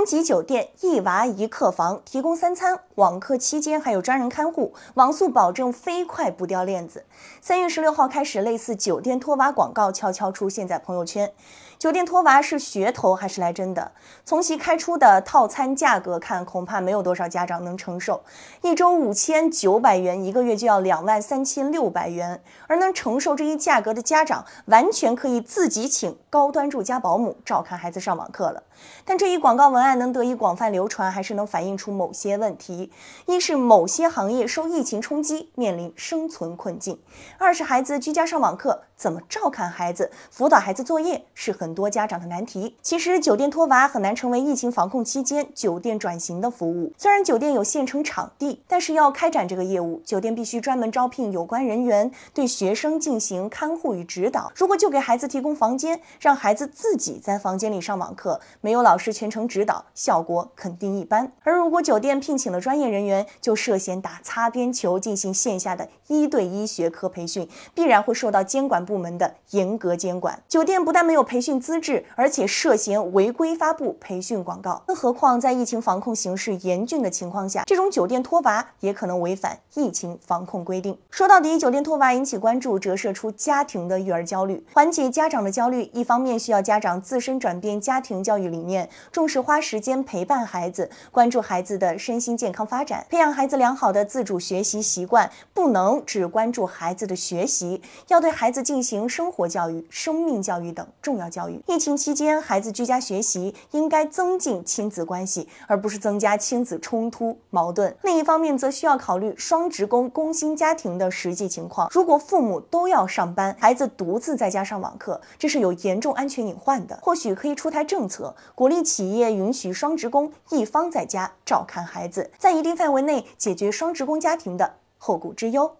星级酒店一娃一客房，提供三餐，网课期间还有专人看护，网速保证飞快不掉链子。三月十六号开始，类似酒店托娃广告悄悄出现在朋友圈。酒店托娃是噱头还是来真的？从其开出的套餐价格看，恐怕没有多少家长能承受。一周五千九百元，一个月就要两万三千六百元。而能承受这一价格的家长，完全可以自己请高端住家保姆照看孩子上网课了。但这一广告文案但能得以广泛流传，还是能反映出某些问题：一是某些行业受疫情冲击，面临生存困境；二是孩子居家上网课，怎么照看孩子、辅导孩子作业，是。很多家长的难题。其实，酒店托娃很难成为疫情防控期间酒店转型的服务。虽然酒店有现成场地，但是要开展这个业务，酒店必须专门招聘有关人员，对学生进行看护与指导。如果就给孩子提供房间，让孩子自己在房间里上网课，没有老师全程指导，效果肯定一般。而如果酒店聘请了专业人员，就涉嫌打擦边球，进行线下的一对一学科培训，必然会受到监管部门的严格监管。酒店不但没有培训。资质，而且涉嫌违规发布培训广告。更何况，在疫情防控形势严峻的情况下，这种酒店托娃也可能违反疫情防控规定。说到底，酒店托娃引起关注，折射出家庭的育儿焦虑。缓解家长的焦虑，一方面需要家长自身转变家庭教育理念，重视花式时间陪伴孩子，关注孩子的身心健康发展，培养孩子良好的自主学习习惯。不能只关注孩子的学习，要对孩子进行生活教育、生命教育等重要教育。疫情期间，孩子居家学习应该增进亲子关系，而不是增加亲子冲突矛盾。另一方面，则需要考虑双职工、工薪家庭的实际情况。如果父母都要上班，孩子独自在家上网课，这是有严重安全隐患的。或许可以出台政策，鼓励企业允许许双职工一方在家照看孩子，在一定范围内解决双职工家庭的后顾之忧。